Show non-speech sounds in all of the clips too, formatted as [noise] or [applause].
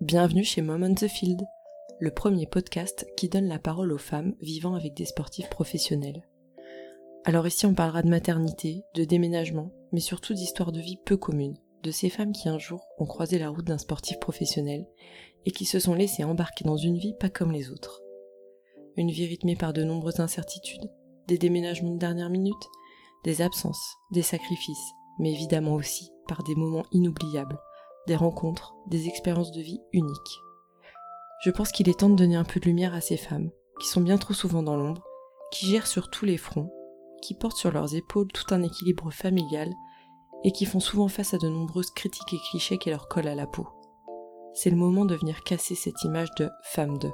Bienvenue chez Mom on the Field, le premier podcast qui donne la parole aux femmes vivant avec des sportifs professionnels. Alors ici on parlera de maternité, de déménagement, mais surtout d'histoires de vie peu communes, de ces femmes qui un jour ont croisé la route d'un sportif professionnel et qui se sont laissées embarquer dans une vie pas comme les autres. Une vie rythmée par de nombreuses incertitudes, des déménagements de dernière minute, des absences, des sacrifices, mais évidemment aussi par des moments inoubliables, des rencontres, des expériences de vie uniques. Je pense qu'il est temps de donner un peu de lumière à ces femmes, qui sont bien trop souvent dans l'ombre, qui gèrent sur tous les fronts, qui portent sur leurs épaules tout un équilibre familial et qui font souvent face à de nombreuses critiques et clichés qui leur collent à la peau. C'est le moment de venir casser cette image de femme de.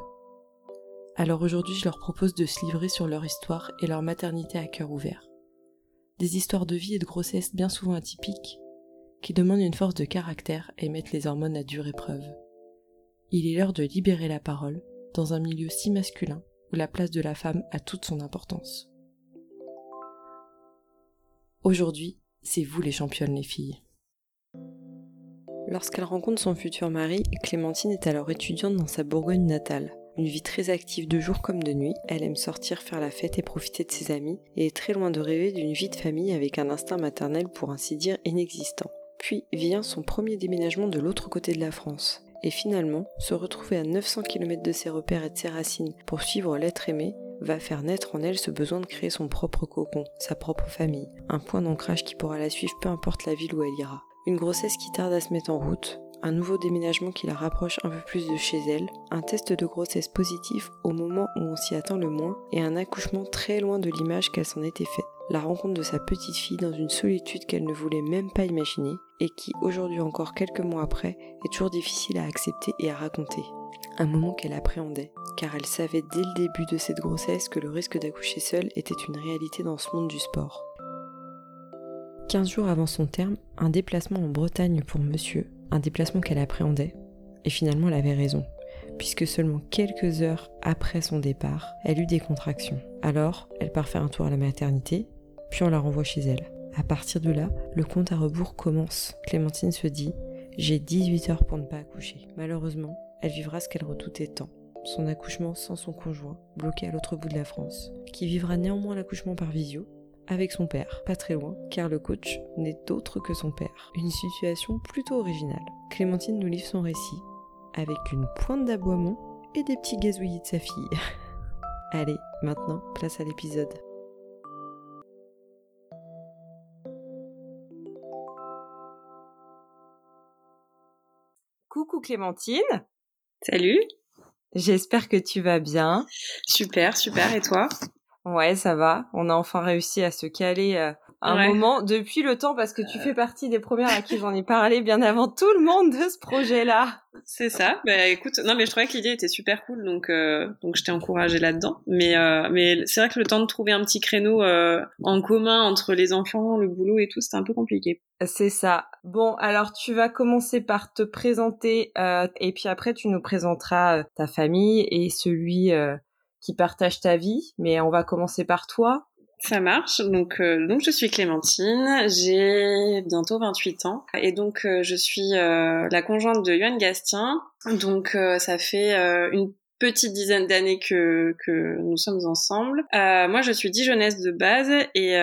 Alors aujourd'hui, je leur propose de se livrer sur leur histoire et leur maternité à cœur ouvert. Des histoires de vie et de grossesse bien souvent atypiques, qui demandent une force de caractère et mettent les hormones à dure épreuve. Il est l'heure de libérer la parole dans un milieu si masculin où la place de la femme a toute son importance. Aujourd'hui, c'est vous les championnes les filles. Lorsqu'elle rencontre son futur mari, Clémentine est alors étudiante dans sa Bourgogne natale. Une vie très active de jour comme de nuit, elle aime sortir faire la fête et profiter de ses amis, et est très loin de rêver d'une vie de famille avec un instinct maternel pour ainsi dire inexistant. Puis vient son premier déménagement de l'autre côté de la France. Et finalement, se retrouver à 900 km de ses repères et de ses racines pour suivre l'être aimé va faire naître en elle ce besoin de créer son propre cocon, sa propre famille, un point d'ancrage qui pourra la suivre peu importe la ville où elle ira. Une grossesse qui tarde à se mettre en route, un nouveau déménagement qui la rapproche un peu plus de chez elle, un test de grossesse positif au moment où on s'y attend le moins, et un accouchement très loin de l'image qu'elle s'en était faite. La rencontre de sa petite fille dans une solitude qu'elle ne voulait même pas imaginer, et qui, aujourd'hui encore quelques mois après, est toujours difficile à accepter et à raconter. Un moment qu'elle appréhendait, car elle savait dès le début de cette grossesse que le risque d'accoucher seule était une réalité dans ce monde du sport. 15 jours avant son terme, un déplacement en Bretagne pour monsieur, un déplacement qu'elle appréhendait, et finalement elle avait raison, puisque seulement quelques heures après son départ, elle eut des contractions. Alors, elle part faire un tour à la maternité, puis on la renvoie chez elle. À partir de là, le compte à rebours commence. Clémentine se dit J'ai 18 heures pour ne pas accoucher. Malheureusement, elle vivra ce qu'elle redoutait tant son accouchement sans son conjoint, bloqué à l'autre bout de la France, qui vivra néanmoins l'accouchement par visio, avec son père, pas très loin, car le coach n'est autre que son père. Une situation plutôt originale. Clémentine nous livre son récit, avec une pointe d'aboiement et des petits gazouillis de sa fille. [laughs] Allez, maintenant, place à l'épisode. Coucou Clémentine Salut J'espère que tu vas bien. Super, super. Et toi? Ouais, ça va. On a enfin réussi à se caler euh, un moment depuis le temps parce que tu fais partie des premières à qui j'en ai parlé bien avant tout le monde de ce projet-là. C'est ça. Bah écoute, non mais je trouvais que l'idée était super cool donc euh, donc je t'ai encouragé là-dedans. Mais euh, mais c'est vrai que le temps de trouver un petit créneau euh, en commun entre les enfants, le boulot et tout, c'était un peu compliqué. C'est ça. Bon, alors tu vas commencer par te présenter et puis après tu nous présenteras ta famille et celui qui partage ta vie. Mais on va commencer par toi. Ça marche. Donc, euh, donc je suis Clémentine, j'ai bientôt 28 ans et donc euh, je suis euh, la conjointe de Yoann Gastien. Donc ça fait une petite dizaine d'années que, que nous sommes ensemble. moi, je suis dijonnaise de base et,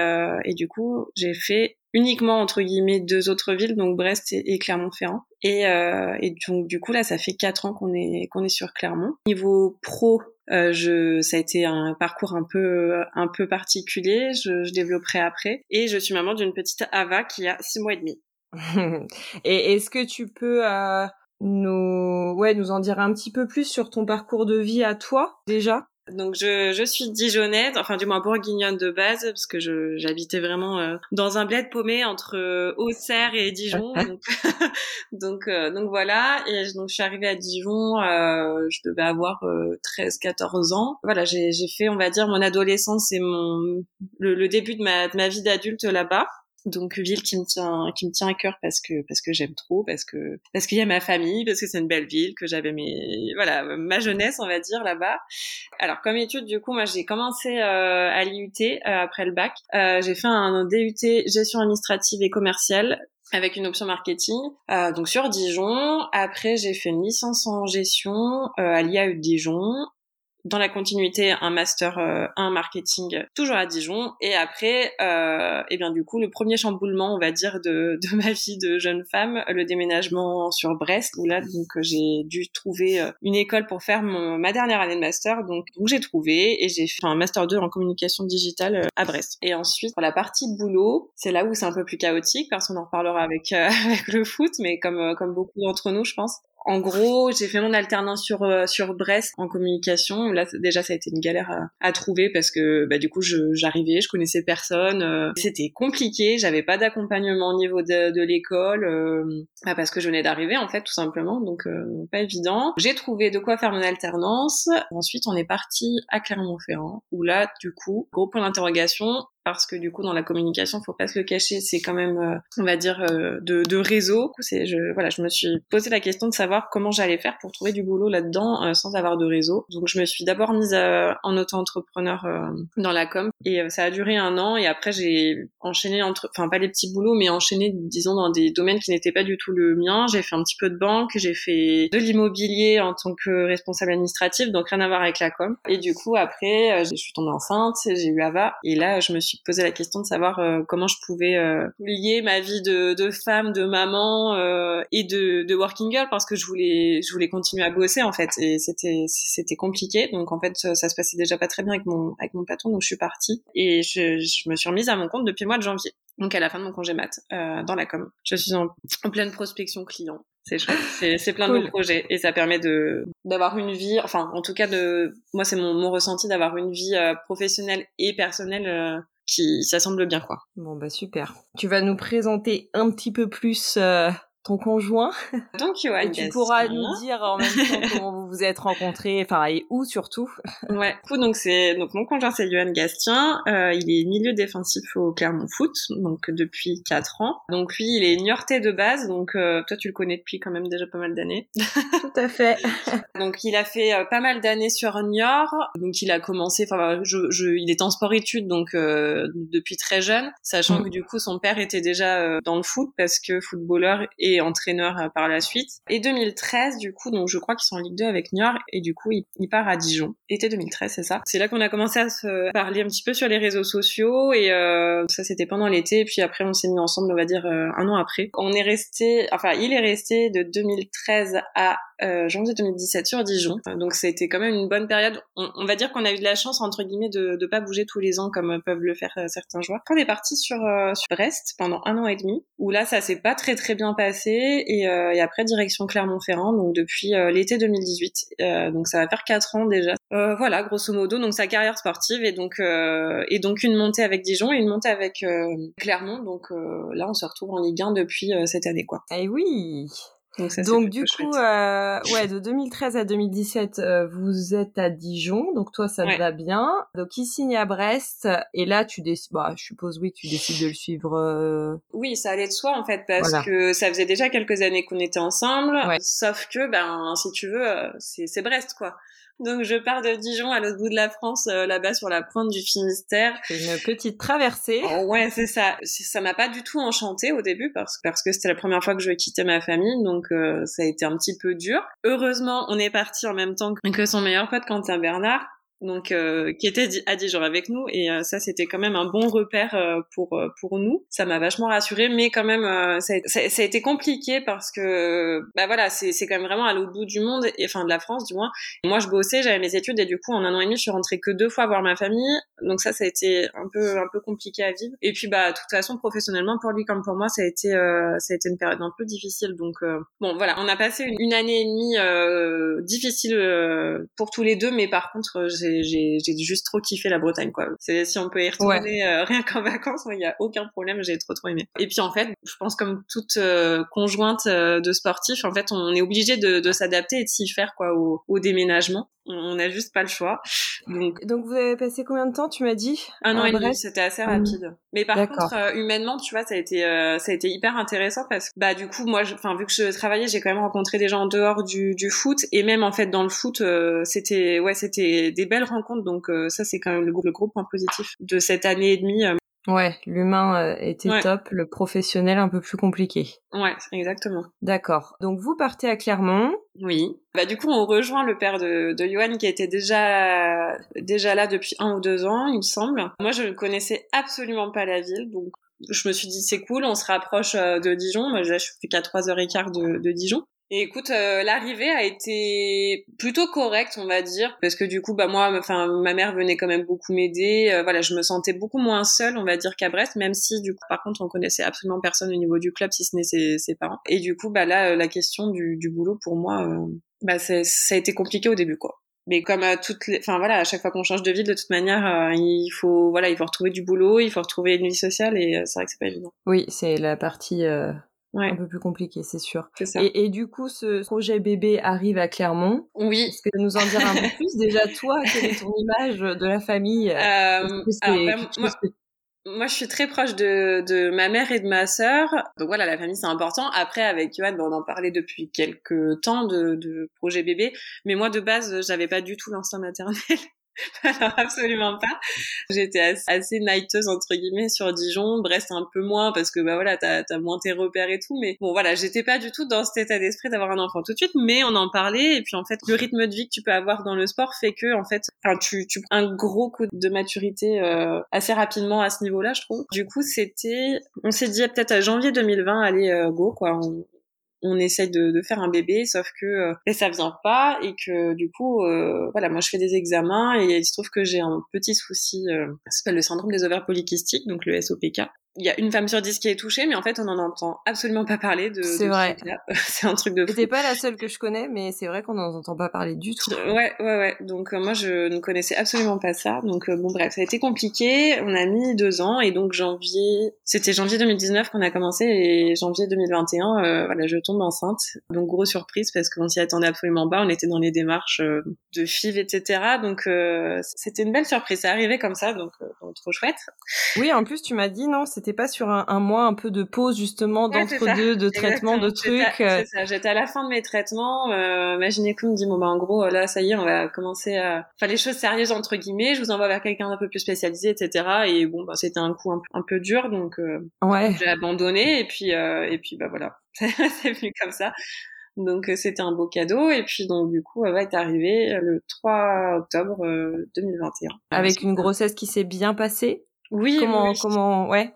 et du coup, j'ai fait uniquement entre guillemets deux autres villes, donc Brest et, Clermont-Ferrand. Et, et donc du coup là, ça fait quatre ans qu'on est qu'on est sur Clermont. Niveau pro, euh, je, ça a été un parcours un peu, un peu particulier. Je, je développerai après. Et je suis maman d'une petite Ava qui a six mois et demi. [laughs] et est-ce que tu peux euh, nous, ouais, nous en dire un petit peu plus sur ton parcours de vie à toi déjà donc je, je suis dijonnaise, enfin du moins bourguignonne de base, parce que je, j'habitais vraiment euh, dans un bled paumé entre euh, Auxerre et Dijon. [laughs] donc [laughs] donc, euh, donc, voilà, et donc je suis arrivée à Dijon, euh, je devais avoir 13-14 ans. Voilà, j'ai, j'ai fait, on va dire, mon adolescence et mon le, le début de ma, de ma vie d'adulte là-bas. Donc ville qui me tient qui me tient à cœur parce que parce que j'aime trop, parce que parce qu'il y a ma famille, parce que c'est une belle ville, que j'avais mes voilà ma jeunesse on va dire là-bas. Alors comme étude du coup moi j'ai commencé euh, à l'IUT euh, après le bac. Euh, j'ai fait un DUT gestion administrative et commerciale avec une option marketing, euh, donc sur Dijon. Après, j'ai fait une licence en gestion euh, à l'IAE de Dijon dans la continuité un master 1 euh, marketing toujours à Dijon. Et après euh, et eh bien du coup le premier chamboulement on va dire de, de ma vie de jeune femme le déménagement sur Brest où là donc j'ai dû trouver euh, une école pour faire mon, ma dernière année de master. Donc, donc j'ai trouvé et j'ai fait un master 2 en communication digitale euh, à Brest. Et ensuite pour la partie boulot c'est là où c'est un peu plus chaotique parce qu'on en reparlera avec [laughs] avec le foot mais comme comme beaucoup d'entre nous je pense en gros, j'ai fait mon alternance sur euh, sur Brest en communication. Là, déjà, ça a été une galère à, trouver parce que bah, du coup, j'arrivais, je, connaissais personne. Euh, c'était compliqué. J'avais pas d'accompagnement au niveau de, l'école euh, bah, parce que je venais d'arriver en fait, tout simplement. Donc, pas évident. J'ai trouvé de quoi faire mon alternance. Ensuite, on est parti à Clermont-Ferrand où là, du coup, gros point d'interrogation parce que du coup dans la communication faut pas se le cacher c'est quand même euh, on va dire euh, de, de réseau. C'est je voilà je me suis posé la question de savoir comment j'allais faire pour trouver du boulot là-dedans euh, sans avoir de réseau. Donc je me suis d'abord mise en auto-entrepreneur dans la com. Et ça a duré un an. Et après j'ai enchaîné entre enfin pas les petits boulots mais enchaîné disons dans des domaines qui n'étaient pas du tout le mien. J'ai fait un petit peu de banque. J'ai fait de l'immobilier en tant que responsable administratif. Donc rien à voir avec la com. Et du coup après je suis tombée enceinte. J'ai eu Ava. Et là je me suis suis posé la question de savoir euh, comment je pouvais euh, lier ma vie de, de femme, de maman euh, et de, de, working girl parce que je voulais je voulais continuer à bosser en fait. Et c'était c'était compliqué. Donc en fait ça, se passait déjà pas très bien avec mon avec mon patron. Donc je suis partie et je, je me suis remise à mon compte depuis le mois de janvier. Donc à la fin de mon congé mat dans la com. Je suis en, en pleine prospection client. C'est chouette, c'est plein de projets et ça permet de d'avoir une vie, enfin en tout cas de, moi c'est mon, mon ressenti d'avoir une vie professionnelle et personnelle qui ça semble bien quoi. Bon bah super. Tu vas nous présenter un petit peu plus euh, ton conjoint. Donc Johan Tu pourras nous dire en même temps comment vous vous êtes rencontrés, enfin et où surtout? ouais. Donc c'est donc mon conjoint c'est Johan Gastien. Euh, il est milieu défensif au Clermont Foot, donc depuis 4 ans. Donc lui il est niortais de base, donc euh, toi tu le connais depuis quand même déjà pas mal d'années. [laughs] [laughs] Tout à fait. donc il a fait euh, pas mal d'années sur Niort. Donc il a commencé, enfin je, je, il est en sport études donc euh, depuis très jeune, sachant mm. que du coup son père était déjà dans le foot parce que footballeur et entraîneur par la suite. Et 2013, du coup, donc je crois qu'ils sont en Ligue 2 avec Et du coup, il, part à Dijon. Été 2013, c'est ça? C'est là qu'on a commencé à se parler un petit peu sur les réseaux sociaux, et euh, ça c'était pendant l'été, et puis après on s'est mis ensemble, on va dire, euh, un an après. On est resté, enfin, il est resté de 2013 à euh, janvier 2017 sur Dijon. Donc c'était quand même une bonne période. On, va dire qu'on a eu de la chance entre guillemets de ne pas bouger tous les ans comme peuvent le faire euh, certains joueurs. On est parti sur, euh, sur Brest pendant un an et demi, où là ça s'est pas très très bien passé et, et après direction Clermont-Ferrand. Donc depuis l'été 2018, donc ça va faire quatre ans déjà. voilà, grosso modo, donc sa carrière sportive et donc et donc une montée avec Dijon et une montée avec Clermont. Donc là on se retrouve en Ligue 1 depuis cette année quoi. Eh oui. Donc, du coup, euh, ouais, de 2013 à 2017, euh, vous êtes à Dijon, donc toi ça te va bien. Donc il signe à Brest, et là tu décides, bah, je suppose oui, tu décides de le suivre. Euh... Oui, ça allait de soi en fait, parce que ça faisait déjà quelques années qu'on était ensemble, sauf que, ben, si tu veux, euh, c'est Brest quoi. Donc je pars de Dijon à l'autre bout de la France, euh, là-bas sur la pointe du Finistère. Une petite traversée. Oh, ouais, c'est ça. Ça m'a pas du tout enchanté au début parce, parce que c'était la première fois que je quittais ma famille, donc euh, ça a été un petit peu dur. Heureusement, on est parti en même temps que son meilleur pote Quentin Bernard donc euh, qui était à Dijon avec nous. Et euh, ça c'était quand même un bon repère euh, pour pour nous. Ça m'a vachement rassuré mais quand même ça, a, ça, a été compliqué parce que bah voilà c'est c'est quand même vraiment à l'autre bout du monde et enfin de la France du moins. Moi je bossais j'avais mes études et du coup en un an et demi je suis rentrée que deux fois voir ma famille. Donc ça ça a été un peu un peu compliqué à vivre. Et puis bah de toute façon professionnellement pour lui comme pour moi ça a été ça a été une période un peu difficile. Donc bon voilà. On a passé une, une année et demie difficile pour tous les deux mais par contre j'ai j'ai juste trop kiffé la Bretagne quoi. C'est si on peut y retourner euh, [laughs] rien qu'en vacances, il y a aucun problème, j'ai trop trop aimé. Et puis en fait, je pense comme toute euh, conjointe de sportif, en fait, on est obligé de, de s'adapter et de s'y faire quoi au, au déménagement on n'a juste pas le choix. Donc, Donc vous avez passé combien de temps, tu m'as dit? Un an et demi, c'était assez rapide. Mais par contre, euh, humainement, tu vois, ça a été euh, ça a été hyper intéressant parce que bah du coup, moi, enfin vu que je travaillais, j'ai quand même rencontré des gens en dehors du, du foot et même en fait dans le foot, euh, c'était ouais, c'était des belles rencontres. Donc ça, c'est quand même le, le, gros point positif de cette année et demie. Ouais, l'humain euh, était top, le professionnel un peu plus compliqué. Ouais, exactement. D'accord. Donc vous partez à Clermont. Oui. Bah du coup on rejoint le père de, de Johan qui était déjà déjà là depuis un ou deux ans, il me semble. Moi je ne connaissais absolument pas la ville, donc je me suis dit c'est cool, on se rapproche euh, de Dijon. Moi je suis plus qu'à trois heures et quart de, de Dijon. Et écoute, euh, l'arrivée a été plutôt correcte, on va dire, parce que du coup, bah moi, enfin, ma mère venait quand même beaucoup m'aider. Euh, voilà, je me sentais beaucoup moins seule, on va dire, qu'à Brest, même si du coup, par contre, on connaissait absolument personne au niveau du club, si ce n'est ses, parents. Et du coup, bah là, euh, la question du, du boulot pour moi, bah ça a été compliqué au début, quoi. Mais comme à toutes les, enfin voilà, à chaque fois qu'on change de ville, de toute manière, il faut, voilà, il faut retrouver du boulot, il faut retrouver une vie sociale, et c'est vrai que c'est pas évident. Oui, c'est la partie ouais. un peu plus compliqué, c'est sûr. Ça. Et, et, du coup, ce projet bébé arrive à Clermont. Oui. Est-ce que tu nous en dire un peu plus? Déjà, toi, quelle est ton [laughs] image de la famille? Euh, alors, ben, moi, moi, je suis très proche de, de ma mère et de ma sœur. Donc voilà, la famille, c'est important. Après, avec Yoann, ben, on en parlait depuis quelques temps de, de projet bébé. Mais moi, de base, j'avais pas du tout l'instinct maternel. [laughs] Alors absolument pas. J'étais assez, assez nighteuse entre guillemets sur Dijon, Brest un peu moins parce que bah voilà t'as as moins tes repères et tout, mais bon voilà j'étais pas du tout dans cet état d'esprit d'avoir un enfant tout de suite, mais on en parlait et puis en fait le rythme de vie que tu peux avoir dans le sport fait que en fait tu tu un gros coup de maturité euh, assez rapidement à ce niveau-là je trouve. Du coup c'était on s'est dit peut-être à janvier 2020 allez euh, go quoi on essaye de, faire un bébé, sauf que euh, ça vient pas et que du coup, euh, voilà, moi je fais des examens et il se trouve que j'ai un petit souci, euh, ça s'appelle le syndrome des ovaires polykystiques, donc le SOPK il y a une femme sur dix qui est touchée, mais en fait, on n'en entend absolument pas parler de. C'est vrai. [laughs] c'est un truc de. C'était pas la seule que je connais, mais c'est vrai qu'on n'en entend pas parler du tout. Ouais, ouais, ouais. Donc euh, moi, je ne connaissais absolument pas ça. Donc euh, bon, bref, ça a été compliqué. On a mis deux ans, et donc janvier, c'était janvier 2019 qu'on a commencé, et janvier 2021, euh, voilà, je tombe enceinte. Donc grosse surprise parce qu'on s'y attendait absolument pas. On était dans les démarches de FIV, etc. Donc c'était une belle surprise. Ça arrivait comme ça, donc, donc trop chouette. Oui, en plus, tu m'as dit non, c'était pas sur un, un, mois un peu de pause justement d'entre deux, de [laughs] traitement, de trucs. Euh. J'étais à la fin de mes traitements. Euh, ma gynéco me dit bon bah en gros là ça y est on va commencer à faire les choses sérieuses entre guillemets. Je vous envoie vers quelqu'un d'un peu plus spécialisé etc. Et bon bah c'était un coup un, un, peu dur donc euh, ouais. j'ai abandonné et puis euh, et puis bah voilà [laughs] c'est venu comme ça. Donc c'était un beau cadeau et puis donc du coup elle va être arrivée le 3 octobre 2021. Avec une grossesse qui s'est bien passée? Oui. Comment oui. comment ouais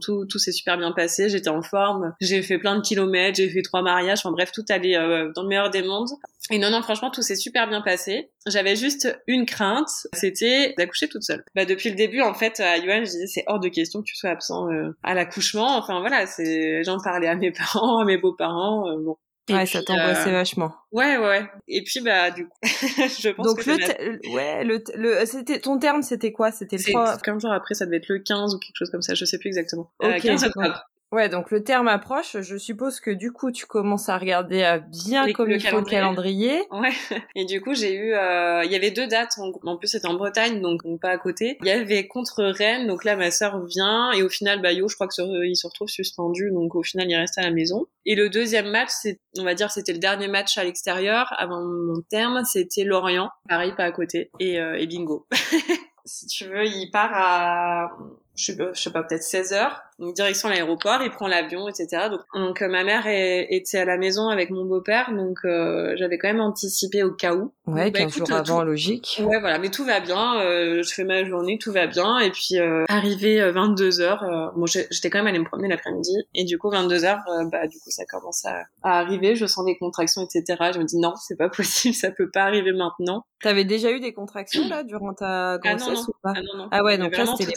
tout, tout s'est super bien passé. J'étais en forme. J'ai fait plein de kilomètres. J'ai fait trois mariages. Enfin bref, tout allait euh, dans le meilleur des mondes. Et non, non, franchement, tout s'est super bien passé. J'avais juste une crainte, c'était d'accoucher toute seule. Bah depuis le début, en fait, à Yoann, je disais c'est hors de question que tu sois absent euh, à l'accouchement. Enfin voilà, c'est j'en parlais à mes [laughs] parents, à mes beaux-parents. Euh, bon, et ouais, puis, ça t'angoissait euh... vachement. Ouais, ouais. Et puis bah du coup, [laughs] je pense Donc que le, la... ouais, le, le c'était ton terme, c'était quoi? C'était le 3 15 jours après, ça devait être le 15 ou quelque chose comme ça, je sais plus exactement. Okay. Euh, 15 octobre. Ouais, donc le terme approche. Je suppose que du coup, tu commences à regarder à bien Les, comme le il faut le calendrier. Ouais. [laughs] Et du coup, j'ai eu, euh, il y avait deux dates. En, en plus, c'était en Bretagne, donc pas à côté. Il y avait contre Rennes. Donc là, ma sœur vient et au final, bah yo, je crois que il se retrouve suspendu. Donc au final, il reste à la maison. Et le deuxième match, c'est, on va dire, c'était le dernier match à l'extérieur avant mon terme. C'était Lorient, pareil, pas à côté. Et, euh, et bingo. [laughs] si tu veux, il part à je sais, je sais pas, peut-être 16 heures, donc direction l'aéroport, il prend l'avion, etc. Donc, donc ma mère est, était à la maison avec mon beau-père, donc euh, j'avais quand même anticipé au cas où. Ouais, donc, 15 jours avant, logique. Ouais, voilà, mais tout va bien, euh, je fais ma journée, tout va bien, et puis euh, arrivé 22 heures, euh, bon, j'étais quand même allée me promener l'après-midi, et du coup 22 heures, euh, bah du coup ça commence à, à, arriver, je sens des contractions, etc. Je me dis non, c'est pas [laughs] possible, ça peut pas arriver maintenant. T'avais déjà eu des contractions là durant ta grossesse ah non, non. ou pas ah, non, non. ah ouais, donc là c'était.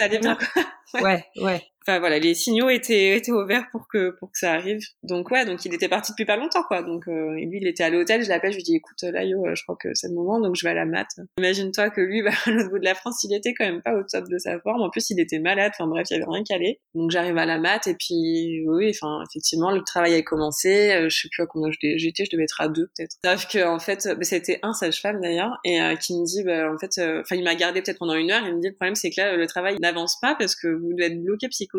Ouais, ouais. Voilà, les signaux étaient étaient ouverts pour que pour que ça arrive. Donc ouais, donc il était parti depuis pas longtemps quoi. Donc euh, lui il était à l'hôtel, je l'appelle, je lui dis écoute là yo, je crois que c'est le moment, donc je vais à la mat. Imagine-toi que lui, [laughs] bah, à l'autre bout de la France, il était quand même pas au top de sa forme. En plus il était malade. Enfin bref, il y avait rien calé. Donc j'arrive à la mat et puis oui, enfin effectivement le travail a commencé. Euh, je sais plus à combien j'étais, je devais être à deux peut-être. Sauf que en fait, c'était un sage-femme d'ailleurs et euh, qui me dit bah, en fait, euh, enfin il m'a gardé peut-être pendant une heure. Il me dit le problème c'est que là le travail n'avance pas parce que vous devez être bloqué psychologiquement.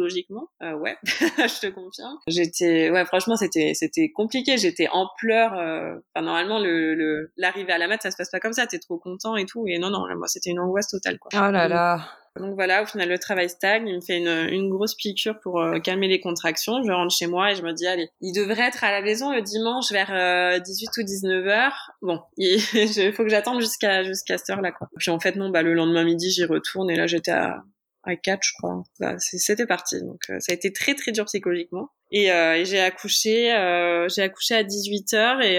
Ouais, [laughs] je te confirme. J'étais ouais franchement c'était c'était compliqué. J'étais en pleurs. Enfin normalement le l'arrivée à la mat ça se passe pas comme ça. T'es trop content et tout et non non moi c'était une angoisse totale quoi. Oh là là. Donc voilà, au final, le travail stagne. Il me fait une, une grosse piqûre pour euh, calmer les contractions. Je rentre chez moi et je me dis, allez, il devrait être à la maison le dimanche vers 18 euh, ou 19 heures. Bon, il [laughs] faut que j'attende jusqu'à jusqu'à cette heure-là, quoi. Puis en fait, non, bah le lendemain midi, j'y retourne et là, j'étais à à 4, je crois. C'était parti. Donc euh, ça a été très très dur psychologiquement. Et, et j'ai accouché, j'ai accouché à 18 heures et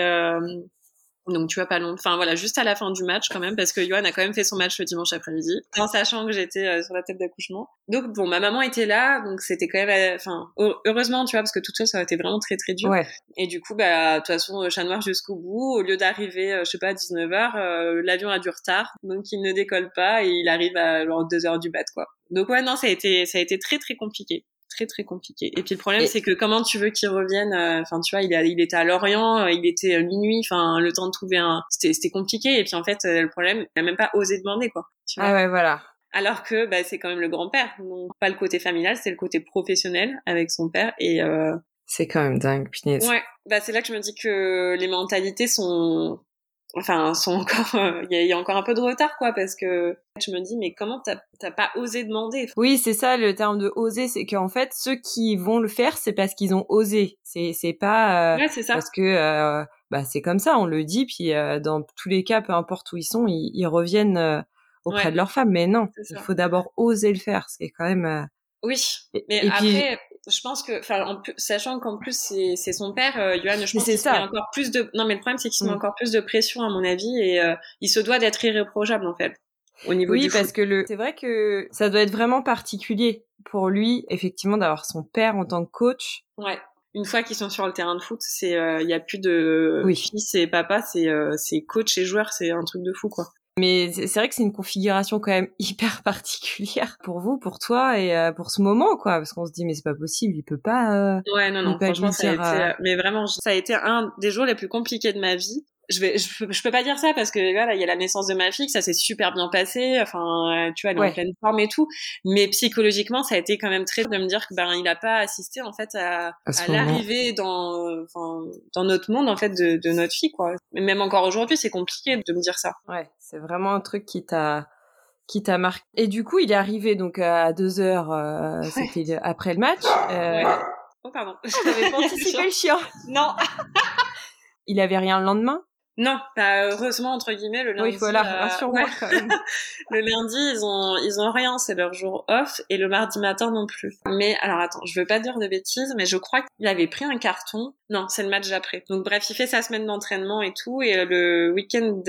donc tu vois pas long, enfin voilà, juste à la fin du match quand même, parce que Johan a quand même fait son match le dimanche après-midi, en sachant que j'étais euh, sur la table d'accouchement. Donc bon, ma maman était là, donc c'était quand même, euh, enfin heureusement tu vois, parce que toute seule ça aurait été vraiment très très dur. Ouais. Et du coup bah de toute façon chat noir jusqu'au bout, au lieu d'arriver, euh, je sais pas à 19h, l'avion a du retard, donc il ne décolle pas et il arrive à genre 2 heures du bat quoi. Donc ouais non ça a été ça a été très très compliqué très très compliqué. Et puis le problème, c'est que comment tu veux qu'il revienne euh, Enfin, tu vois, il, a, il était à Lorient, euh, il était euh, minuit. Enfin, le temps de trouver un, c'était compliqué. Et puis en fait, le problème, il a même pas osé demander quoi. Tu vois ah ouais, voilà. Alors que bah, c'est quand même le grand-père, donc pas le côté familial, c'est le côté professionnel avec son père. Et euh... c'est quand même dingue, punaise. Ouais, bah c'est là que je me dis que les mentalités sont enfin sont encore euh, il y, a encore un peu de retard quoi parce que je me dis mais comment t'as pas osé demander? Oui c'est ça le terme de oser c'est qu'en fait ceux qui vont le faire c'est parce qu'ils ont osé. C'est c'est pas euh, ouais, ça. parce que euh, bah c'est comme ça on le dit puis dans tous les cas peu importe où ils sont ils, reviennent auprès de leur femme mais non il faut d'abord oser le faire c'est quand même oui mais après je pense que, enfin, sachant qu'en plus c'est son père, euh, Johan, je pense qu'il a encore plus de. Non, mais le problème c'est qu'il met mm. encore plus de pression à mon avis et euh, il se doit d'être irréprochable en fait. Au niveau oui, parce que le, c'est vrai que ça doit être vraiment particulier pour lui, effectivement, d'avoir son père en tant que coach. Ouais. Une fois qu'ils sont sur le terrain de foot, c'est, euh, il y a plus de oui. fils et papa, c'est, c'est coach et joueur, c'est un truc de fou quoi. Mais c'est vrai que c'est une configuration quand même [laughs] hyper particulière pour vous, pour toi et euh, pour ce moment, quoi. Parce qu'on se dit, mais c'est pas possible, il peut pas. Euh, ouais, non, non, franchement, ça a été, euh, mais vraiment, ça a été un des jours les plus compliqués de ma vie je vais je, peux pas dire ça parce que voilà il y a la naissance de ma fille ça s'est super bien passé enfin euh, tu vois elle est en pleine forme et tout. Mais psychologiquement ça a été quand même très de me dire que ben il a pas assisté en fait à, à, l'arrivée dans enfin dans notre monde en fait de, de notre fille quoi. Même encore aujourd'hui c'est compliqué de me dire ça. Ouais c'est vraiment un truc qui t'a qui t'a marqué. Et du coup il est arrivé donc à deux heures euh, c'était après le match euh... oh pardon. J'avais pas [laughs] anticipé le chien. Non. Il avait rien le lendemain? Non, pas heureusement entre guillemets le lundi. Oui, voilà, euh, rassure-moi [laughs] le lundi, ils ont ils ont rien, c'est leur jour off et le mardi matin non plus. Mais alors attends, je veux pas dire de bêtises, mais je crois qu'il avait pris un carton. Non, c'est le match d'après. Donc bref, il fait sa semaine d'entraînement et tout et euh, le week-end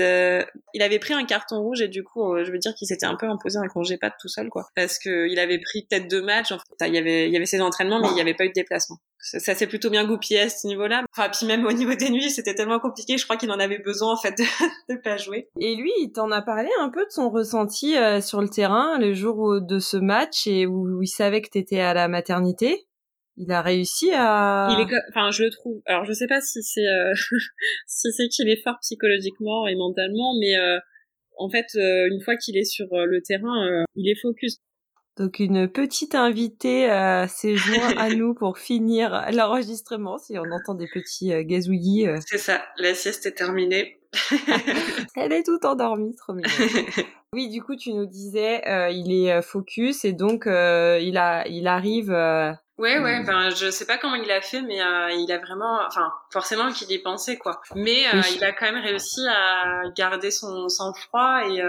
il avait pris un carton rouge et du coup, euh, je veux dire qu'il s'était un peu imposé un congé pas tout seul quoi parce que il avait pris peut-être deux matchs, en fait, il y avait il y avait ses entraînements mais il y avait pas eu de déplacement ça s'est plutôt bien goupillé à ce niveau-là. Enfin, puis même au niveau des nuits, c'était tellement compliqué, je crois qu'il en avait besoin en fait de, [laughs] pas jouer. Et lui, il t'en a parlé un peu de son ressenti euh, sur le terrain le jour de ce match et où, il savait que t'étais à la maternité? Il a réussi à. Il est, enfin, je le trouve. Alors, je sais pas si c'est euh... [laughs] si c'est qu'il est fort psychologiquement et mentalement, mais euh, en fait, euh, une fois qu'il est sur le terrain, il est focus. Donc une petite invitée euh, s'est jointe à [laughs] nous pour finir l'enregistrement, si on entend des petits euh, gazouillis. Euh. C'est ça, la sieste est terminée. [laughs] Elle est toute endormie, trop mignon. [laughs] oui, du coup, tu nous disais, euh, il est focus et donc il a, il arrive. Ouais, ouais, ben je sais pas comment il a fait, mais il a vraiment, enfin, forcément qu'il y pensait quoi. Mais il a quand même réussi à garder son sang-froid et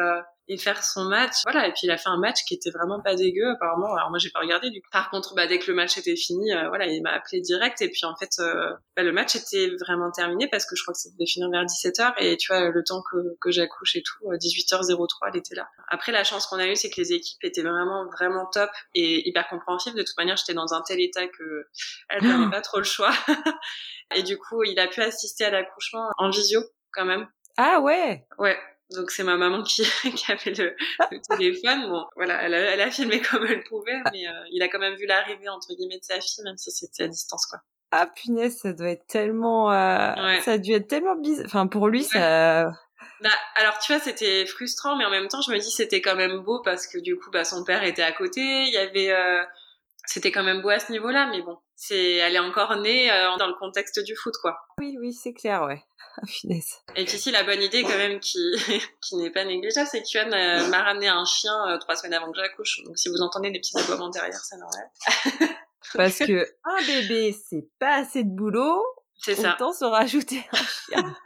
et faire son match. Voilà, et puis il a fait un match qui était vraiment pas dégueu apparemment. Alors moi j'ai pas regardé du coup. Par contre, bah dès que le match était fini, euh, voilà, il m'a appelé direct et puis en fait euh, bah, le match était vraiment terminé parce que je crois que ça devait finir vers 17h et tu vois le temps que, que j'accouche et tout, 18h03, euh, elle était là. Après la chance qu'on a eue c'est que les équipes étaient vraiment vraiment top et hyper compréhensives. De toute manière, j'étais dans un tel état que elle n'avait pas trop le choix. [laughs] et du coup, il a pu assister à l'accouchement en visio quand même. Ah ouais. Ouais, donc c'est ma maman qui, [laughs] qui avait le, le, téléphone. Bon, voilà, elle a, elle a, filmé comme elle pouvait, mais euh, il a quand même vu l'arrivée entre guillemets de sa fille, même si c'était à distance, quoi. Ah punaise, ça doit être tellement, euh, ouais. ça a dû être tellement bizarre. Enfin pour lui, ouais. ça. Bah, alors tu vois, c'était frustrant, mais en même temps, je me dis c'était quand même beau parce que du coup, bah son père était à côté. Il y avait, euh, c'était quand même beau à ce niveau-là, mais bon, c'est, elle est encore née euh, dans le contexte du foot, quoi. Oui, oui, c'est clair, ouais. [laughs] Ah, finesse. Et puis si la bonne idée quand même qui, [laughs] qui n'est pas négligeable, c'est que Yuan euh, m'a ramené un chien euh, trois semaines avant que j'accouche. Donc si vous entendez des petits aboiements derrière, c'est normal. [laughs] Parce que un bébé, c'est pas assez de boulot. C'est ça. Autant se rajouter un chien.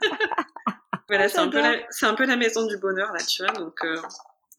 voilà, c'est un peu la, c'est un peu la maison du bonheur là, tu vois. Donc euh,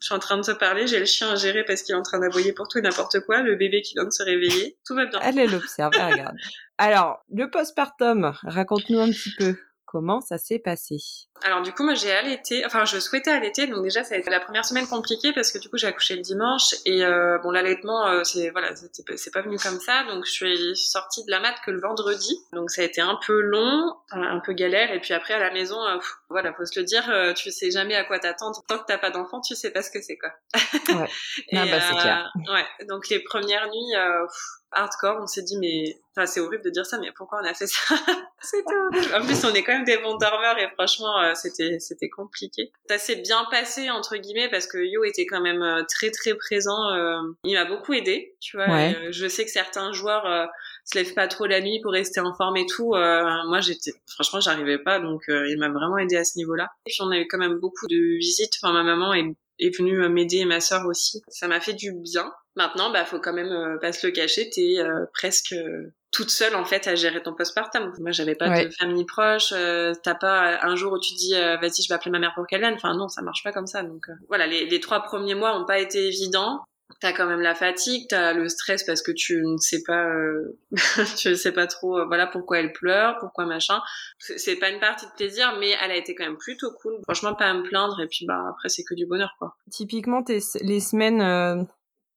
je suis en train de te parler, j'ai le chien à gérer parce qu'il est en train d'aboyer pour tout et n'importe quoi, le bébé qui vient de se réveiller, tout va bien. Elle, elle observe, elle regarde. Alors, le postpartum, raconte-nous un petit peu. Comment ça s'est passé Alors du coup, moi j'ai allaité, enfin je souhaitais allaiter, donc déjà ça a été la première semaine compliquée parce que du coup j'ai accouché le dimanche et euh, bon l'allaitement euh, c'est voilà c'est pas venu comme ça, donc je suis sortie de la mat que le vendredi, donc ça a été un peu long, un peu galère et puis après à la maison, euh, pff, voilà faut se le dire, euh, tu sais jamais à quoi t'attendre tant que t'as pas d'enfant, tu sais pas ce que c'est quoi. Ouais. [laughs] et, ah bah c'est clair. Ouais, donc les premières nuits. Pff, hardcore, on s'est dit mais enfin c'est horrible de dire ça mais pourquoi on a fait ça? [laughs] C'était horrible. En plus on est quand même des bons dormeurs et franchement euh, c'était c'était compliqué. Ça s'est bien passé entre guillemets parce que Yo était quand même euh, très très présent, euh, il m'a beaucoup aidé, tu vois. Ouais. Je sais que certains joueurs euh, se lèvent pas trop la nuit pour rester en forme et tout. Euh, moi j'étais franchement j'arrivais pas donc il m'a vraiment aidé à ce niveau-là. Et puis on a eu quand même beaucoup de visites, enfin ma maman est est venue m'aider et ma sœur aussi. Ça m'a fait du bien. Maintenant, bah, faut quand même euh, pas se le cacher, t'es euh, presque toute seule en fait à gérer ton postpartum. Moi, j'avais pas Ouais. de famille proche. euh, T'as pas un jour où tu dis euh, vas-y, je vais appeler ma mère pour qu'elle vienne. Enfin non, ça marche pas comme ça. Donc euh, voilà, les, les trois premiers mois ont pas été évidents. T'as quand même la fatigue, t'as le stress parce que tu ne sais pas, euh, [laughs] tu ne sais pas trop, euh, voilà pourquoi elle pleure, pourquoi machin. C'est pas une partie de plaisir, mais elle a été quand même plutôt cool. Franchement, pas à me plaindre. Et puis bah après, c'est que du bonheur quoi. Typiquement, les semaines euh,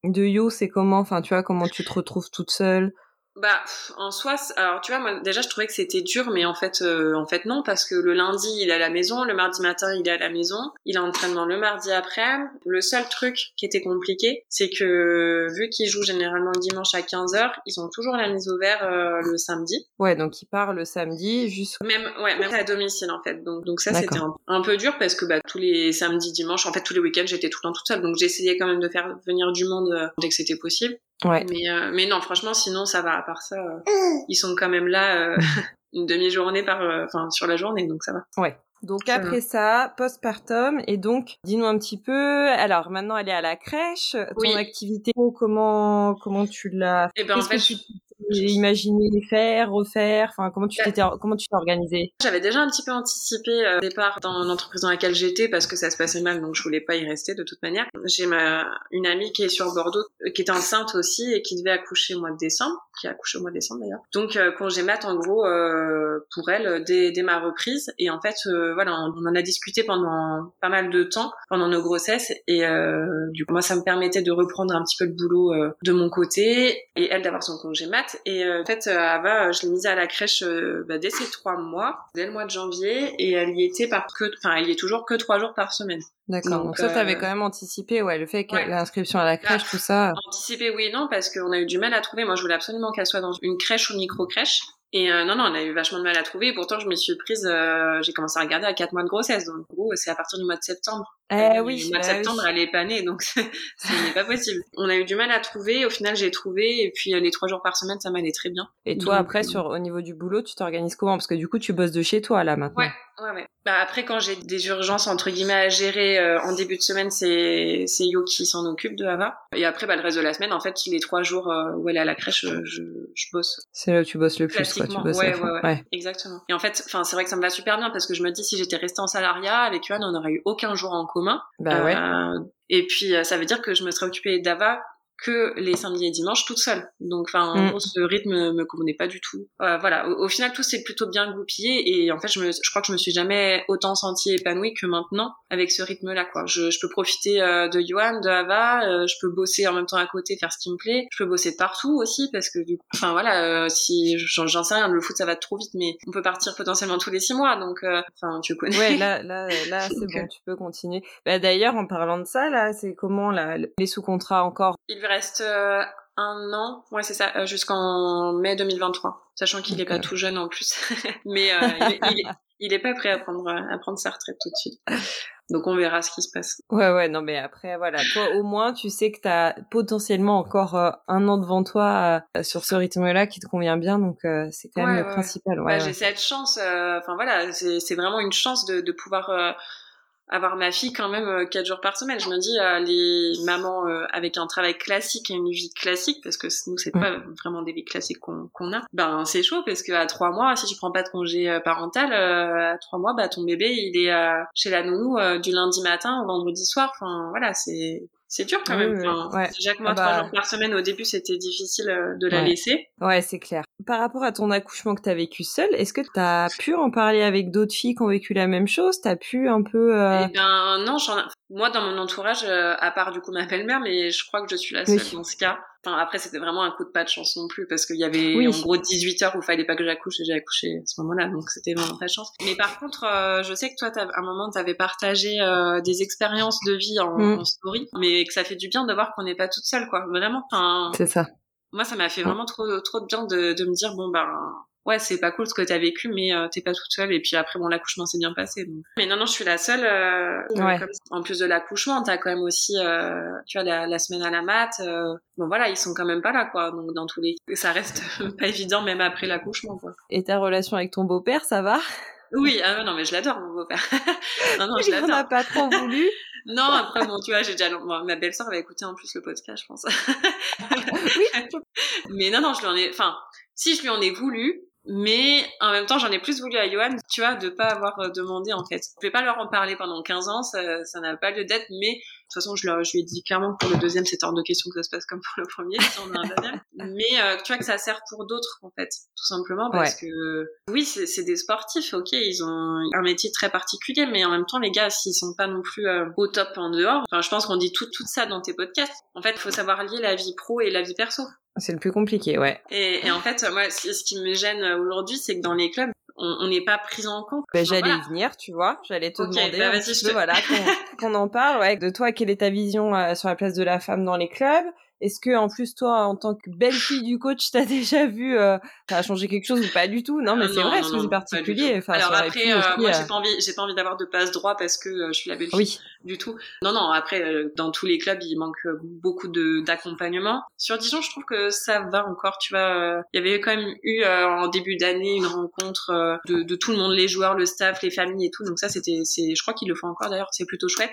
de yo, c'est comment? Enfin, tu vois, comment tu te retrouves toute seule? Bah, pff, en soi, alors tu vois, moi déjà je trouvais que c'était dur, mais en fait, euh, en fait non, parce que le lundi il est à la maison, le mardi matin il est à la maison, il a entraînement le mardi après. Le seul truc qui était compliqué, c'est que vu qu'ils jouent généralement le dimanche à 15h, ils ont toujours la mise au vert euh, le samedi. Ouais, donc il part le samedi jusqu'au... Même, ouais, même à domicile en fait. Donc, donc ça c'était un, un peu dur parce que bah, tous les samedis, dimanches, en fait tous les week-ends j'étais tout le temps toute seule, donc j'essayais quand même de faire venir du monde euh, dès que c'était possible. Ouais. Mais, euh, mais non, franchement, sinon, ça va. À part ça, euh, ils sont quand même là euh, [laughs] une demi-journée par, euh, enfin, sur la journée, donc ça va. Ouais. Donc Ça après ça, postpartum, et donc dis-nous un petit peu. Alors maintenant, elle est à la crèche. Ton Oui. activité, comment comment tu l'as Et ben en fait, que tu t'es imaginé faire, refaire Enfin, comment tu t'étais comment tu t'es organisé? J'avais déjà un petit peu anticipé euh, au départ dans l'entreprise dans laquelle j'étais parce que ça se passait mal, donc je voulais pas y rester de toute manière. J'ai ma une amie qui est sur Bordeaux, euh, qui était enceinte aussi et qui devait accoucher au mois de décembre, qui a accouché au mois de décembre d'ailleurs. Donc euh, congé mat en gros euh, pour elle euh, dès, dès ma reprise. Et en fait, euh, voilà, on, on en a discuté pendant pas mal de temps pendant nos grossesses et euh, du coup moi ça me permettait de reprendre un petit peu le boulot euh, de mon côté et elle d'avoir son congé mat. Et euh, en fait, euh, Ava, euh, je l'ai mise à la crèche bah, dès ses trois mois, dès le mois de janvier, et elle y était par que, enfin, elle y est toujours que trois jours par semaine. D'accord. Donc, Donc, ça, t'avais quand même anticipé, ouais, le fait que ouais. l'inscription à la crèche, tout ça. Anticiper, oui et non, parce qu'on a eu du mal à trouver. Moi, je voulais absolument qu'elle soit dans une crèche ou micro-crèche. Et euh, non, non, on a eu vachement de mal à trouver. Et pourtant, je m'y suis prise, euh, j'ai commencé à regarder à quatre mois de grossesse. Donc, en gros, c'est à partir du mois de septembre. Eh Euh, oui. Le mois de bah septembre, oui. elle est pas née, donc [laughs] ce n'est [laughs] pas possible. On a eu du mal à trouver. Au final, j'ai trouvé. Et puis, euh, les trois jours par semaine, ça m'allait très bien. Et toi, Donc, après, euh, sur au niveau du boulot, tu t'organises comment? Parce que du coup, tu bosses de chez toi là maintenant. Ouais, Ouais, ouais. Bah après, quand j'ai des urgences entre guillemets à gérer euh, en début de semaine, c'est c'est Yo qui s'en occupe de Ava. Et après, bah le reste de la semaine, en fait, les trois jours euh, où elle est à la crèche, je, je, je bosse. C'est là où tu bosses le plus, quoi. Tu bosses ouais, ouais, ouais, Exactement. Et en fait, enfin, c'est vrai que ça me va super bien parce que je me dis si j'étais restée en salariat avec Yohan, on n'aurait eu aucun jour en commun. Bah ouais. Et puis, ça veut dire que je me serais occupée d'Ava que les samedis et dimanches toute seule. Donc, enfin, en mm. gros, ce rythme me convenait pas du tout. Euh, voilà, au, final, tout s'est plutôt bien goupillé et en fait, je, me, je crois que je me suis jamais autant sentie épanouie que maintenant avec ce rythme-là, quoi. Je, je peux profiter euh, de Johan, de Ava, euh, je peux bosser en même temps à côté, faire ce qui me plaît. Je peux bosser partout aussi parce que du coup, enfin voilà, si j'en sais rien, le foot ça va trop vite, mais on peut partir potentiellement tous les six mois, donc enfin tu connais. Ouais, là, [laughs] là, là, c'est bon, tu peux continuer. Bah, d'ailleurs, en parlant de ça, là, c'est comment là, les sous-contrats encore? Reste euh, un an, ouais c'est ça, euh, jusqu'en mai 2023, sachant qu'il n'est pas tout jeune en plus. [laughs] Mais euh, il, est, pas prêt à prendre, à prendre sa retraite tout de suite. Donc on verra ce qui se passe. Ouais ouais non mais après voilà toi au moins tu sais que tu as potentiellement encore un an devant toi sur ce rythme-là qui te convient bien donc c'est quand même le principal. Ouais, bah, J'ai cette chance enfin voilà c'est vraiment une chance de, de pouvoir avoir ma fille quand même euh, quatre jours par semaine. Je me dis euh, les mamans euh, avec un travail classique et une vie classique parce que nous c'est pas vraiment des vies classiques qu'on a. Ben c'est chaud parce que à trois mois si tu prends pas de congé parental à trois mois bah ton bébé il est chez la nounou du lundi matin au vendredi soir. Enfin voilà c'est c'est dur quand même. Ouais, Déjà que moi, ah trois bah jours par semaine, au début, c'était difficile euh, de la laisser. Ouais, c'est clair. Par rapport à ton accouchement que tu as vécu seul, est-ce que tu as pu en parler avec d'autres filles qui ont vécu la même chose? Tu as pu un peu... Euh... Eh ben non, moi, dans mon entourage, euh, à part du coup ma belle-mère, mais je crois que je suis la seule dans ce cas. Enfin, après, c'était vraiment un coup de pas de chance non plus, parce qu'il y avait en gros 18 heures où il fallait pas que j'accouche et j'ai accouché à ce moment-là, donc c'était vraiment pas de chance. Mais par contre, euh, je sais que toi, à un moment, tu avais partagé euh, des expériences de vie en, mm. en, story, mais que ça fait du bien de voir qu'on n'est pas toute seule, quoi. Vraiment. C'est ça. Moi, ça m'a fait vraiment trop, trop de bien de, de me dire, bon, ben, ouais c'est pas cool ce que t'as vécu mais euh, t'es pas toute seule. Et puis après bon l'accouchement s'est bien passé donc. mais non non je suis la seule euh, comme, en plus de l'accouchement t'as quand même aussi euh, tu vois la, la, semaine à la mat bon voilà ils sont quand même pas là quoi. Donc dans tous les ça reste [laughs] pas évident même après l'accouchement quoi. Et ta relation avec ton beau-père ça va? Oui ah non mais je l'adore mon beau-père. [laughs] Non non je l'adore. pas trop voulu. [laughs] Non, après, bon, tu vois, j'ai déjà, ma belle-sœur va écouter en plus le podcast, je pense. oui. Mais non, non, je lui en ai, enfin, si je lui en ai voulu, mais en même temps, j'en ai plus voulu à Johan, tu vois, de pas avoir euh, demandé en fait. Je vais pas leur en parler pendant 15 ans, ça n'a pas lieu d'être, mais toute façon, je, leur, je lui ai dit clairement pour le deuxième, c'est hors de question que ça se passe comme pour le premier, si on a un [laughs] deuxième. mais euh, tu vois que ça sert pour d'autres en fait, tout simplement parce que oui, c'est des sportifs, ok, ils ont un métier très particulier, mais en même temps, les gars, s'ils sont pas non plus euh, au top en dehors, enfin, je pense qu'on dit tout, tout ça dans tes podcasts. En fait, il faut savoir lier la vie pro et la vie perso. C'est le plus compliqué, ouais. Et, et en fait, moi, ce qui me gêne aujourd'hui, c'est que dans les clubs, on n'est pas pris en compte. Ben, j'allais y venir, tu vois. J'allais te demander bah, un petit peu, voilà, [laughs] qu'on en parle. Ouais, de toi, quelle est ta vision euh, sur la place de la femme dans les clubs? Est-ce que en plus toi, en tant que belle fille du coach, t'as [laughs] déjà vu, euh, a changé quelque chose ou pas du tout? Non, mais c'est vrai, c'est particulier. Enfin, Alors après, euh, moi, j'ai pas envie, j'ai pas envie d'avoir de passe droit parce que euh, je suis la belle fille oui. du tout. Non, non. Après, euh, dans tous les clubs, il manque beaucoup de d'accompagnement. Sur Dijon, je trouve que ça va encore. Tu vois, il y avait quand même eu en début d'année une rencontre de, de, tout le monde, les joueurs, le staff, les familles et tout. Donc ça, c'était, c'est, je crois qu'ils le font encore d'ailleurs. C'est plutôt chouette.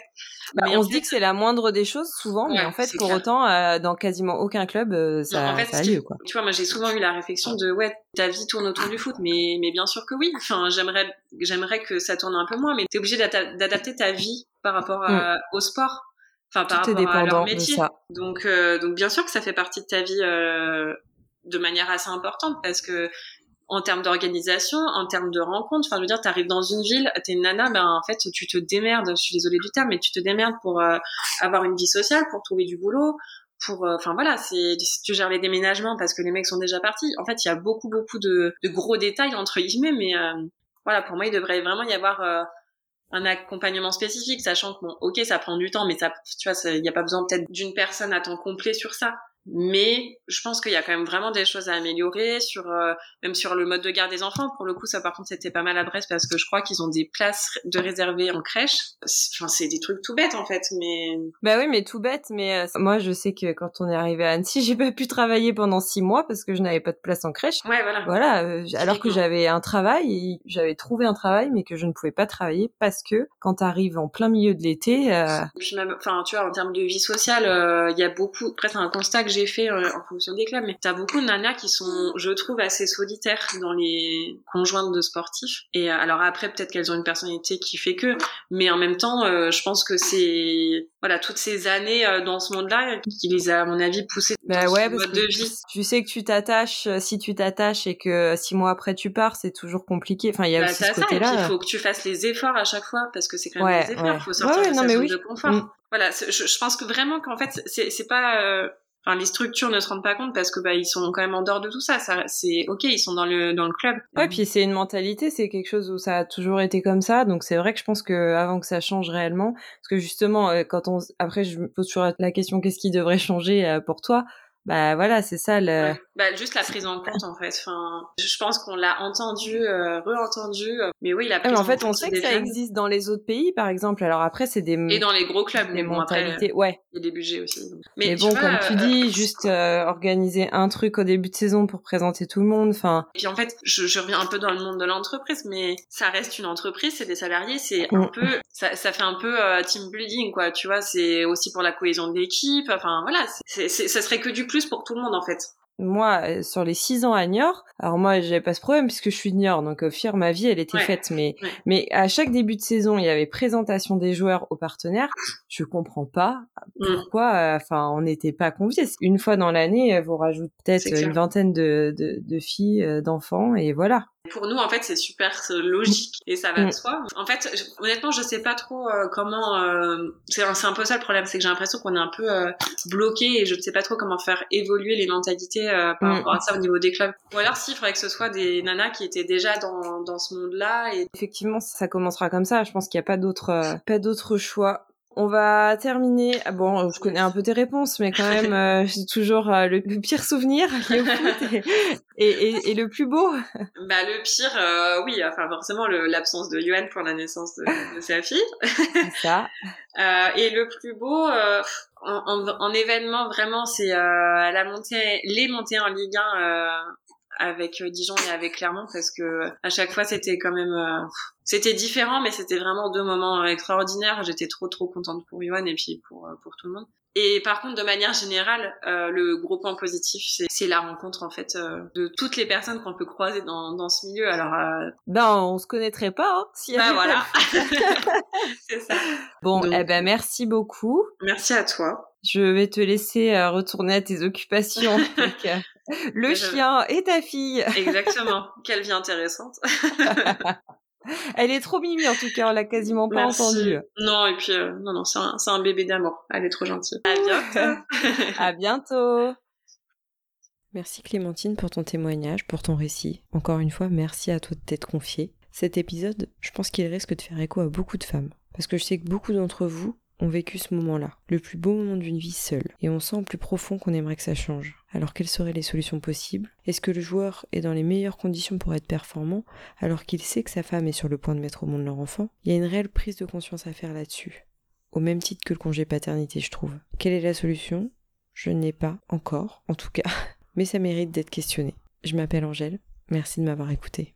Bah, on se dit que c'est la moindre des choses souvent, mais en fait, pour autant, dans quasiment aucun club, euh, ça, en fait, ça a lieu, quoi. Tu vois, moi, j'ai souvent eu la réflexion de, ouais, ta vie tourne autour du foot, mais, mais bien sûr que oui. Enfin, j'aimerais, j'aimerais que ça tourne un peu moins, mais t'es obligé d'adapter ta vie par rapport mm. au sport. Enfin, par rapport à leur métier. Donc, euh, donc, bien sûr que ça fait partie de ta vie, euh, de manière assez importante parce que en termes d'organisation, en termes de rencontres. Enfin, je veux dire, t'arrives dans une ville, t'es une nana, ben en fait, tu te démerdes. Je suis désolée du terme, mais tu te démerdes pour euh, avoir une vie sociale, pour trouver du boulot, pour. Euh, enfin voilà, c'est tu gères les déménagements parce que les mecs sont déjà partis. En fait, il y a beaucoup beaucoup de, gros détails entre guillemets, mais euh, voilà, pour moi, il devrait vraiment y avoir un accompagnement spécifique, sachant que bon, ok, ça prend du temps, mais ça, tu vois, il n'y a pas besoin peut-être d'une personne à temps complet sur ça mais je pense qu'il y a quand même vraiment des choses à améliorer sur euh, même sur le mode de garde des enfants. Pour le coup, ça par contre c'était pas mal à Brest parce que je crois qu'ils ont des places de réservées en crèche. Enfin, c'est des trucs tout bêtes en fait, mais bah oui, mais tout bête. Mais euh, moi, je sais que quand on est arrivé à Annecy, [laughs] j'ai pas pu travailler pendant six mois parce que je n'avais pas de place en crèche. Ouais, voilà. Voilà, euh, alors que j'avais un travail, j'avais trouvé un travail, mais que je ne pouvais pas travailler parce que quand t'arrives en plein milieu de l'été. Même, enfin, tu vois, en termes de vie sociale, il y a beaucoup. Après, c'est un constat que j'ai fait en fonction des clubs, mais t'as beaucoup de nanas qui sont, je trouve, assez solitaires dans les conjointes de sportifs. Et euh, alors après, peut-être qu'elles ont une personnalité qui fait que, mais en même temps, euh, je pense que c'est voilà toutes ces années euh, dans ce monde-là qui les a, à mon avis, poussées bah ouais, parce mode de vie. Tu sais que tu t'attaches, si tu t'attaches et que six mois après tu pars, c'est toujours compliqué. Enfin, il y a bah, aussi ce côté-là. Il faut que tu fasses les efforts à chaque fois parce que c'est quand même des efforts. Il faut sortir de sa zone de confort. Mm. Voilà, je, je, pense que vraiment qu'en fait, c'est pas enfin les structures ne se rendent pas compte parce que bah ils sont quand même en dehors de tout ça. ça c'est ok, ils sont dans le dans le club. Ouais, puis c'est une mentalité, c'est quelque chose où ça a toujours été comme ça. Donc c'est vrai que je pense que avant que ça change réellement, parce que justement euh, quand on après je me pose toujours la question qu'est-ce qui devrait changer euh, pour toi? Bah voilà, c'est ça le. Bah juste la prise en compte en fait. Enfin, je pense qu'on l'a entendu, euh, re-entendu, euh, mais oui, la prise en, fait, on sait que ça existe dans les autres pays, par exemple. Alors après, c'est des. Et dans les gros clubs, des mentalités, ouais. Il y a des budgets aussi. Mais, bon, comme tu dis, euh, juste organiser un truc au début de saison pour présenter tout le monde, enfin. Et puis en fait, je, je, reviens un peu dans le monde de l'entreprise, mais ça reste une entreprise, c'est des salariés, c'est un mm. peu, ça, ça fait un peu team building, quoi. Tu vois, c'est aussi pour la cohésion de l'équipe. Enfin voilà, c'est, ça serait que du plus pour tout le monde en fait moi, euh, sur les six ans à Niort, alors moi, j'avais pas ce problème puisque je suis de Niort, donc au fur ma vie, elle était faite. Mais, mais à chaque début de saison, il y avait présentation des joueurs aux partenaires. Je comprends pas mm. pourquoi, euh, enfin, on n'était pas conviés. Une fois dans l'année, vous rajoutez peut-être une vingtaine de, de, de filles, euh, d'enfants, et voilà. Pour nous, en fait, c'est super logique et ça va de mm. soi. En fait, honnêtement, je sais pas trop euh, comment. Euh, c'est un peu ça le problème, c'est que j'ai l'impression qu'on est un peu euh, bloqué et je ne sais pas trop comment faire évoluer les mentalités par mm. rapport à ça au niveau des clubs. Ou alors, s'il faudrait que ce soit des nanas qui étaient déjà dans, dans ce monde-là. Et... Effectivement, ça commencera comme ça. Je pense qu'il n'y a pas d'autre pas d'autre choix. On va terminer. Ah bon, je connais un peu tes réponses, mais quand même, [laughs] euh, j'ai toujours euh, le, pire souvenir et, et, le plus beau. Bah le pire, euh, oui, enfin forcément l'absence de Yuan pour la naissance de, sa fille. Ça. [laughs] et le plus beau, en, en, événement vraiment, c'est la montée, les montées en Ligue 1 avec Dijon et avec Clermont parce que à chaque fois c'était quand même c'était différent, mais c'était vraiment deux moments extraordinaires. J'étais trop trop contente pour Yohan et puis pour euh, pour tout le monde. Et par contre, de manière générale, euh, le gros point positif, c'est la rencontre en fait euh, de toutes les personnes qu'on peut croiser dans, dans ce milieu. Alors, euh... ben, on se connaîtrait pas hein, si. Ben voilà. [laughs] c'est ça. Bon, eh ben merci beaucoup. Merci à toi. Je vais te laisser retourner à tes occupations [laughs] le chien et ta fille. Exactement. [laughs] Quelle vie intéressante. [laughs] Elle est trop mimi en tout cas, on l'a quasiment pas entendue. Non, et puis euh, non, non, c'est un, un, bébé d'amour. Elle est trop gentille. À bientôt. [laughs] à bientôt. Merci Clémentine pour ton témoignage, pour ton récit. Encore une fois, merci à toi de t'être confiée. Cet épisode, je pense qu'il risque de faire écho à beaucoup de femmes. Parce que je sais que beaucoup d'entre vous ont vécu ce moment-là, le plus beau moment d'une vie seule, et on sent plus profond qu'on aimerait que ça change. Alors quelles seraient les solutions possibles? Est-ce que le joueur est dans les meilleures conditions pour être performant alors qu'il sait que sa femme est sur le point de mettre au monde leur enfant? Il y a une réelle prise de conscience à faire là-dessus. Au même titre que le congé paternité, je trouve. Quelle est la solution? Je n'ai pas encore, en tout cas, [laughs] mais ça mérite d'être questionné. Je m'appelle Angèle, merci de m'avoir écouté.